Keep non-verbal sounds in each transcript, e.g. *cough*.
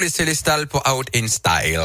Les Célestals pour Out in Style.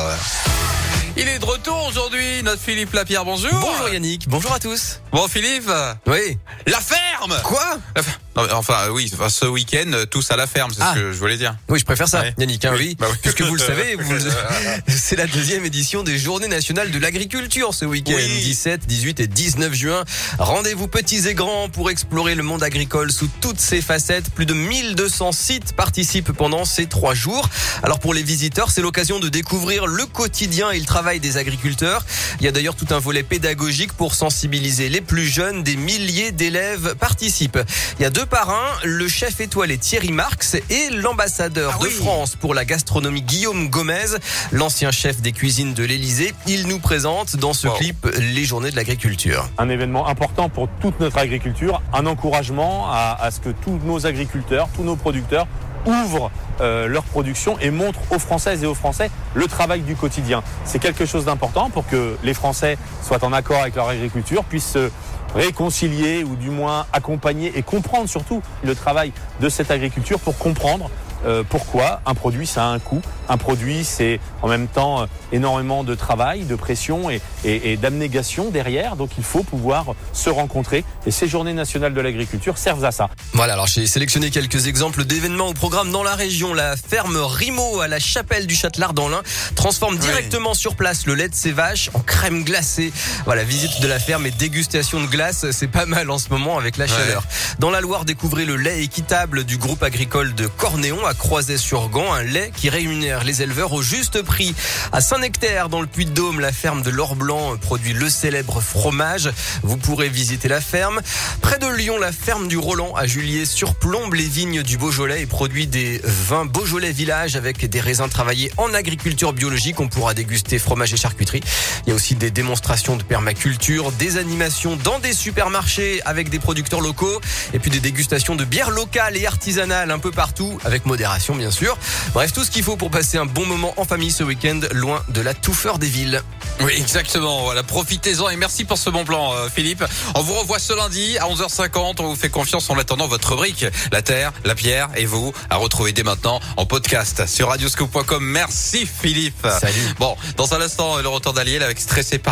Il est de retour aujourd'hui, notre Philippe Lapierre, bonjour. Bonjour Yannick, bonjour à tous. Bon Philippe, Oui. la ferme Quoi? La Non, mais Enfin oui, enfin, ce week-end, euh, tous à la ferme, c'est Ah. ce que je voulais dire. Oui, je préfère ça, Ouais. Yannick, hein, Oui, oui. bah oui. Puisque vous le savez, *laughs* vous- *laughs* c'est la deuxième édition des Journées nationales de l'agriculture ce week-end, Oui. 17, 18 et 19 juin. Rendez-vous petits et grands pour explorer le monde agricole sous toutes ses facettes. Plus de 1200 sites participent pendant ces trois jours. Alors pour les visiteurs, c'est l'occasion de découvrir le quotidien et le travail des agriculteurs. Il y a d'ailleurs tout un volet pédagogique pour sensibiliser les plus jeunes. Des milliers d'élèves participent. Il y a deux parrains, le chef étoilé Thierry Marx et l'ambassadeur Ah de. France pour la gastronomie Guillaume Gomez, l'ancien chef des cuisines de l'Élysée. Il nous présente dans ce Wow. clip les journées de l'agriculture. un événement important pour toute notre agriculture, un encouragement à, à ce que tous nos agriculteurs, tous nos producteurs ouvrent euh, leur production et montrent aux Françaises et aux Français le travail du quotidien. C'est quelque chose d'important pour que les Français soient en accord avec leur agriculture, puissent se réconcilier ou du moins accompagner et comprendre surtout le travail de cette agriculture pour comprendre euh, pourquoi un produit ça a un coût? Un produit c'est en même temps euh, énormément de travail, de pression et, et- et d'abnégation derrière. Donc il faut pouvoir se rencontrer et ces journées nationales de l'agriculture servent à ça. Voilà, alors j'ai sélectionné quelques exemples d'événements au programme dans la région. La ferme Rimo à la chapelle du Châtelard dans l'Ain transforme directement sur place le lait de ses vaches en crème glacée. Voilà, visite de la ferme et dégustation de glace, c'est pas mal en ce moment avec la chaleur. Dans la Loire, découvrez le lait équitable du groupe agricole de Cornéon à Croisay-sur-Gand, un lait qui rémunère les éleveurs au juste prix. À Saint-Nectaire, dans le Puy-de-Dôme, la ferme de l'Or Blanc produit le célèbre fromage. Vous pourrez visiter la ferme. Près de Lyon, la ferme du Roland à Julier surplombe les vignes du Beaujolais et produit des vins Beaujolais Village avec des raisins travaillés en agriculture biologique. On pourra déguster fromage et charcuterie. Il y a aussi des démonstrations de permaculture, des animations dans des supermarchés avec des producteurs locaux et puis des dégustations de bières locales et artisanales un peu partout avec modération bien sûr. Bref, tout ce qu'il faut pour passer un bon moment en famille ce week-end loin de la touffeur des villes. Oui, exactement. Voilà, profitez-en et merci pour ce bon plan, euh, Philippe. On vous revoit ce lundi à 11h50. On vous fait confiance en attendant votre rubrique. La Terre, la Pierre et vous à retrouver dès maintenant en podcast sur radioscope.com. Merci, Philippe. Salut. Bon, dans un instant, le retour d'Aliel avec Stressé par la